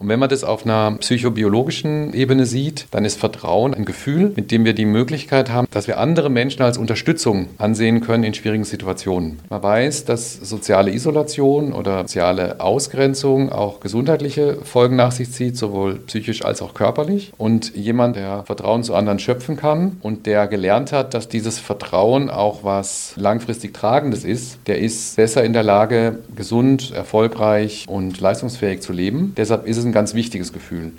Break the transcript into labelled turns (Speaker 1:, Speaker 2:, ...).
Speaker 1: Und wenn man das auf einer psychobiologischen Ebene sieht, dann ist Vertrauen ein Gefühl, mit dem wir die Möglichkeit haben, dass wir andere Menschen als Unterstützung ansehen können in schwierigen Situationen. Man weiß, dass soziale Isolation oder soziale Ausgrenzung auch gesundheitliche Folgen nach sich zieht, sowohl psychisch als auch körperlich. Und jemand, der Vertrauen zu anderen schöpfen kann und der gelernt hat, dass dieses Vertrauen auch was langfristig Tragendes ist, der ist besser in der Lage, gesund, erfolgreich und leistungsfähig zu leben. Deshalb ist es ganz wichtiges Gefühl.